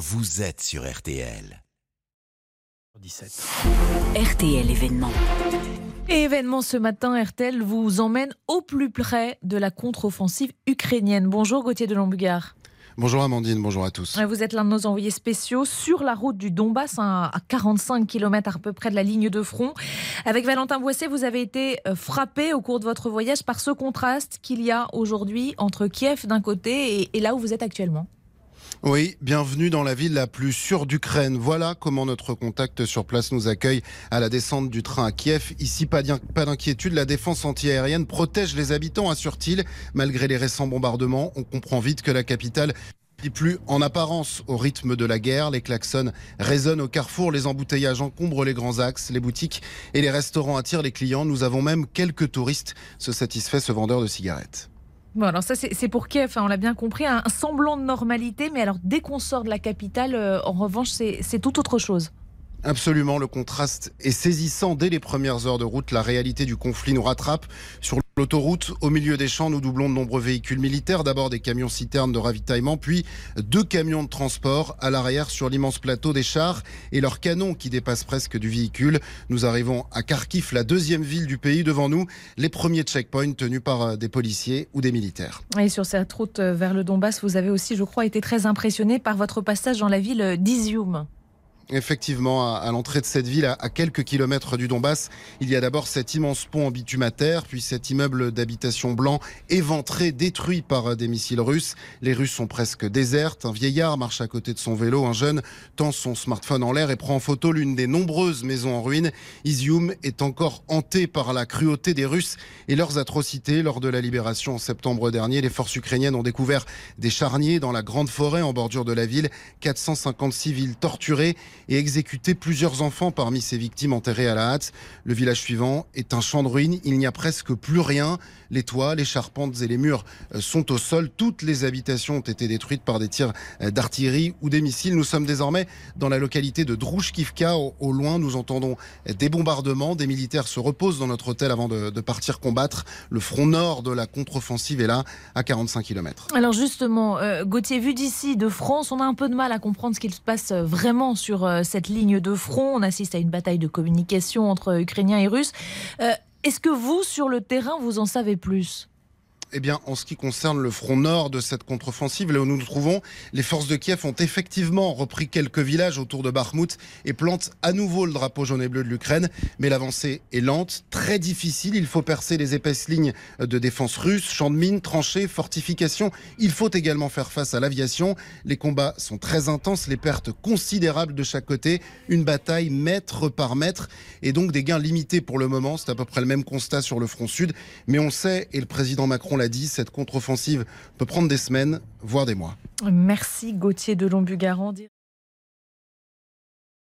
vous êtes sur RTL. 17. RTL événement. Et événement ce matin, RTL vous emmène au plus près de la contre-offensive ukrainienne. Bonjour Gauthier de Lombugard. Bonjour Amandine, bonjour à tous. Vous êtes l'un de nos envoyés spéciaux sur la route du Donbass, hein, à 45 km à peu près de la ligne de front. Avec Valentin Boisset, vous avez été euh, frappé au cours de votre voyage par ce contraste qu'il y a aujourd'hui entre Kiev d'un côté et là où vous êtes actuellement. Oui, bienvenue dans la ville la plus sûre d'Ukraine. Voilà comment notre contact sur place nous accueille à la descente du train à Kiev. Ici, pas d'inquiétude, la défense antiaérienne protège les habitants, assure-t-il. Malgré les récents bombardements, on comprend vite que la capitale plus en apparence au rythme de la guerre. Les klaxons résonnent au carrefour, les embouteillages encombrent les grands axes, les boutiques et les restaurants attirent les clients. Nous avons même quelques touristes, se satisfait ce vendeur de cigarettes. Bon, alors ça, c'est pour Kiev, hein, on l'a bien compris, un semblant de normalité, mais alors dès qu'on sort de la capitale, euh, en revanche, c'est tout autre chose. Absolument, le contraste est saisissant. Dès les premières heures de route, la réalité du conflit nous rattrape. Sur l'autoroute, au milieu des champs, nous doublons de nombreux véhicules militaires. D'abord des camions citernes de ravitaillement, puis deux camions de transport. À l'arrière, sur l'immense plateau, des chars et leurs canons qui dépassent presque du véhicule. Nous arrivons à Kharkiv, la deuxième ville du pays. Devant nous, les premiers checkpoints tenus par euh, des policiers ou des militaires. Et sur cette route euh, vers le Donbass, vous avez aussi, je crois, été très impressionné par votre passage dans la ville d'Izium. Effectivement, à, l'entrée de cette ville, à, quelques kilomètres du Donbass, il y a d'abord cet immense pont en à puis cet immeuble d'habitation blanc éventré, détruit par des missiles russes. Les Russes sont presque désertes. Un vieillard marche à côté de son vélo. Un jeune tend son smartphone en l'air et prend en photo l'une des nombreuses maisons en ruine. Izium est encore hanté par la cruauté des Russes et leurs atrocités. Lors de la libération en septembre dernier, les forces ukrainiennes ont découvert des charniers dans la grande forêt en bordure de la ville. 450 civils torturés et exécuté plusieurs enfants parmi ces victimes enterrées à la hâte. Le village suivant est un champ de ruines. Il n'y a presque plus rien. Les toits, les charpentes et les murs euh, sont au sol. Toutes les habitations ont été détruites par des tirs euh, d'artillerie ou des missiles. Nous sommes désormais dans la localité de Drouchkivka. Au, loin, nous entendons des bombardements. Des militaires se reposent dans notre hôtel avant de, de partir combattre. Le front nord de la contre-offensive est là, à 45 km. Alors justement, euh, Gauthier, vu d'ici, de France, on a un peu de mal à comprendre ce qu'il se passe vraiment sur cette ligne de front. On assiste à une bataille de communication entre Ukrainiens et Russes. Est-ce que vous, sur le terrain, vous en savez plus? Eh bien, en ce qui concerne le front nord de cette contre-offensive, là où nous nous trouvons, les forces de Kiev ont effectivement repris quelques villages autour de Bakhmut et plantent à nouveau le drapeau jaune et bleu de l'Ukraine. Mais l'avancée est lente, très difficile. Il faut percer les épaisses lignes de défense russes, champs de mines, tranchées, fortifications. Il faut également faire face à l'aviation. Les combats sont très intenses, les pertes considérables de chaque côté. Une bataille mètre par mètre et donc des gains limités pour le moment. C'est à peu près le même constat sur le front sud. Mais on sait, et le président Macron l'a dit, cette contre-offensive peut prendre des semaines, voire des mois. Merci Gauthier de Lombugarand.